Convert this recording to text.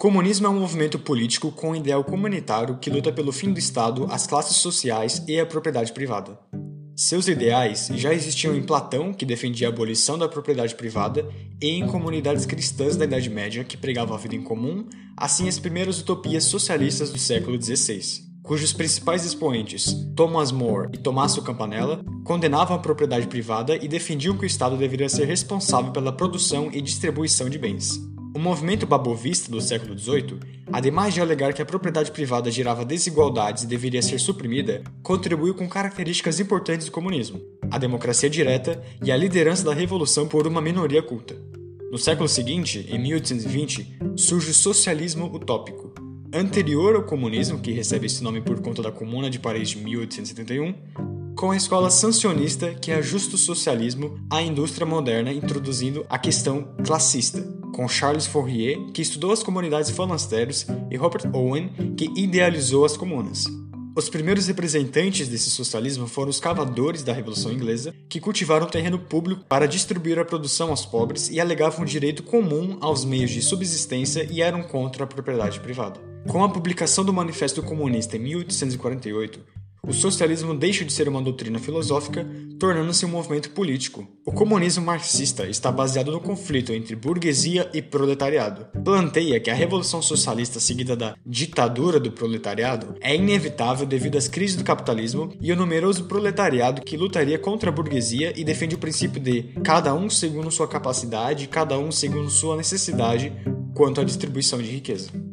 Comunismo é um movimento político com um ideal comunitário que luta pelo fim do Estado, as classes sociais e a propriedade privada. Seus ideais já existiam em Platão, que defendia a abolição da propriedade privada, e em comunidades cristãs da Idade Média, que pregavam a vida em comum, assim as primeiras utopias socialistas do século XVI, cujos principais expoentes, Thomas More e Tommaso Campanella, condenavam a propriedade privada e defendiam que o Estado deveria ser responsável pela produção e distribuição de bens. Movimento babovista do século XVIII, ademais de alegar que a propriedade privada gerava desigualdades e deveria ser suprimida, contribuiu com características importantes do comunismo, a democracia direta e a liderança da revolução por uma minoria culta. No século seguinte, em 1820, surge o socialismo utópico. Anterior ao comunismo, que recebe esse nome por conta da Comuna de Paris de 1871, com a escola sancionista que ajusta o socialismo à indústria moderna, introduzindo a questão classista com Charles Fourier, que estudou as comunidades falastérios, e Robert Owen, que idealizou as comunas. Os primeiros representantes desse socialismo foram os cavadores da Revolução Inglesa, que cultivaram terreno público para distribuir a produção aos pobres e alegavam direito comum aos meios de subsistência e eram contra a propriedade privada. Com a publicação do Manifesto Comunista em 1848, o socialismo deixa de ser uma doutrina filosófica, tornando-se um movimento político. O comunismo marxista está baseado no conflito entre burguesia e proletariado. Planteia que a revolução socialista seguida da ditadura do proletariado é inevitável devido às crises do capitalismo e ao numeroso proletariado que lutaria contra a burguesia e defende o princípio de cada um segundo sua capacidade, cada um segundo sua necessidade quanto à distribuição de riqueza.